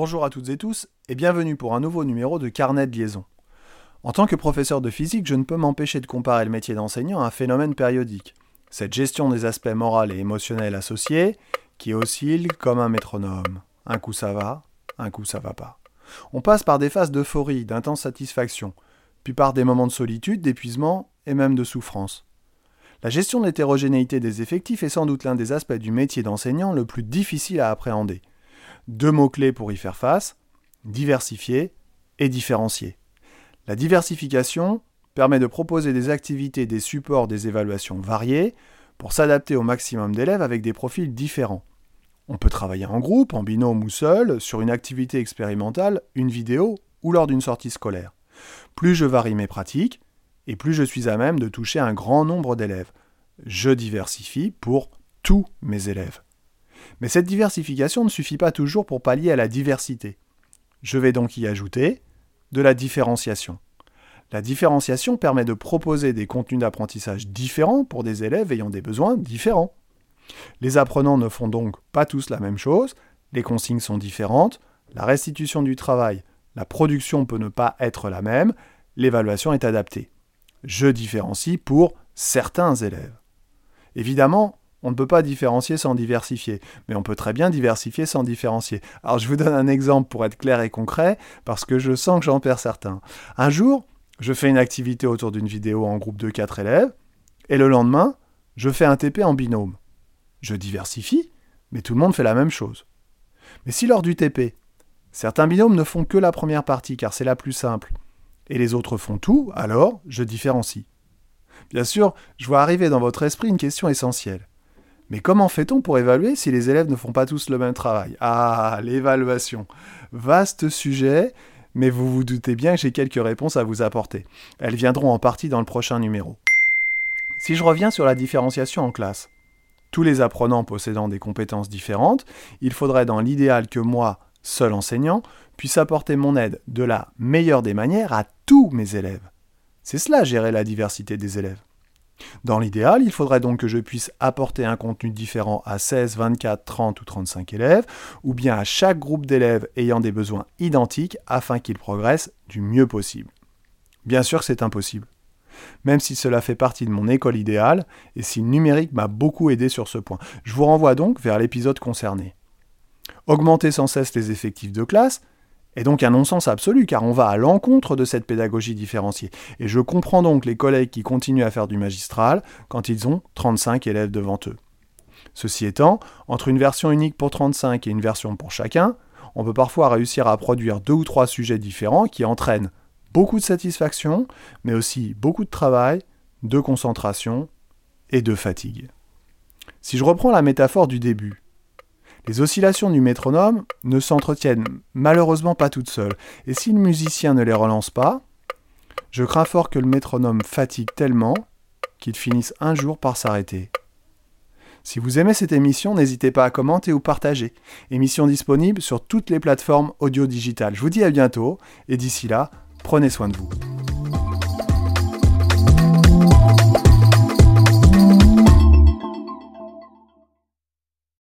Bonjour à toutes et tous et bienvenue pour un nouveau numéro de Carnet de liaison. En tant que professeur de physique, je ne peux m'empêcher de comparer le métier d'enseignant à un phénomène périodique, cette gestion des aspects moraux et émotionnels associés qui oscille comme un métronome. Un coup ça va, un coup ça va pas. On passe par des phases d'euphorie, d'intense satisfaction, puis par des moments de solitude, d'épuisement et même de souffrance. La gestion de l'hétérogénéité des effectifs est sans doute l'un des aspects du métier d'enseignant le plus difficile à appréhender. Deux mots-clés pour y faire face, diversifier et différencier. La diversification permet de proposer des activités, des supports, des évaluations variés pour s'adapter au maximum d'élèves avec des profils différents. On peut travailler en groupe, en binôme ou seul, sur une activité expérimentale, une vidéo ou lors d'une sortie scolaire. Plus je varie mes pratiques, et plus je suis à même de toucher un grand nombre d'élèves. Je diversifie pour tous mes élèves. Mais cette diversification ne suffit pas toujours pour pallier à la diversité. Je vais donc y ajouter de la différenciation. La différenciation permet de proposer des contenus d'apprentissage différents pour des élèves ayant des besoins différents. Les apprenants ne font donc pas tous la même chose, les consignes sont différentes, la restitution du travail, la production peut ne pas être la même, l'évaluation est adaptée je différencie pour certains élèves. Évidemment, on ne peut pas différencier sans diversifier, mais on peut très bien diversifier sans différencier. Alors je vous donne un exemple pour être clair et concret, parce que je sens que j'en perds certains. Un jour, je fais une activité autour d'une vidéo en groupe de 4 élèves, et le lendemain, je fais un TP en binôme. Je diversifie, mais tout le monde fait la même chose. Mais si lors du TP, certains binômes ne font que la première partie, car c'est la plus simple, et les autres font tout, alors je différencie. Bien sûr, je vois arriver dans votre esprit une question essentielle. Mais comment fait-on pour évaluer si les élèves ne font pas tous le même travail? Ah, l'évaluation. Vaste sujet, mais vous vous doutez bien que j'ai quelques réponses à vous apporter. Elles viendront en partie dans le prochain numéro. Si je reviens sur la différenciation en classe, tous les apprenants possédant des compétences différentes, il faudrait dans l'idéal que moi, seul enseignant, puisse apporter mon aide de la meilleure des manières à tous mes élèves. C'est cela gérer la diversité des élèves. Dans l'idéal, il faudrait donc que je puisse apporter un contenu différent à 16, 24, 30 ou 35 élèves, ou bien à chaque groupe d'élèves ayant des besoins identiques afin qu'ils progressent du mieux possible. Bien sûr c'est impossible. Même si cela fait partie de mon école idéale, et si le numérique m'a beaucoup aidé sur ce point. Je vous renvoie donc vers l'épisode concerné. Augmenter sans cesse les effectifs de classe est donc un non-sens absolu, car on va à l'encontre de cette pédagogie différenciée. Et je comprends donc les collègues qui continuent à faire du magistral quand ils ont 35 élèves devant eux. Ceci étant, entre une version unique pour 35 et une version pour chacun, on peut parfois réussir à produire deux ou trois sujets différents qui entraînent beaucoup de satisfaction, mais aussi beaucoup de travail, de concentration et de fatigue. Si je reprends la métaphore du début, les oscillations du métronome ne s'entretiennent malheureusement pas toutes seules, et si le musicien ne les relance pas, je crains fort que le métronome fatigue tellement qu'il finisse un jour par s'arrêter. Si vous aimez cette émission, n'hésitez pas à commenter ou partager. Émission disponible sur toutes les plateformes audio digitales. Je vous dis à bientôt, et d'ici là, prenez soin de vous.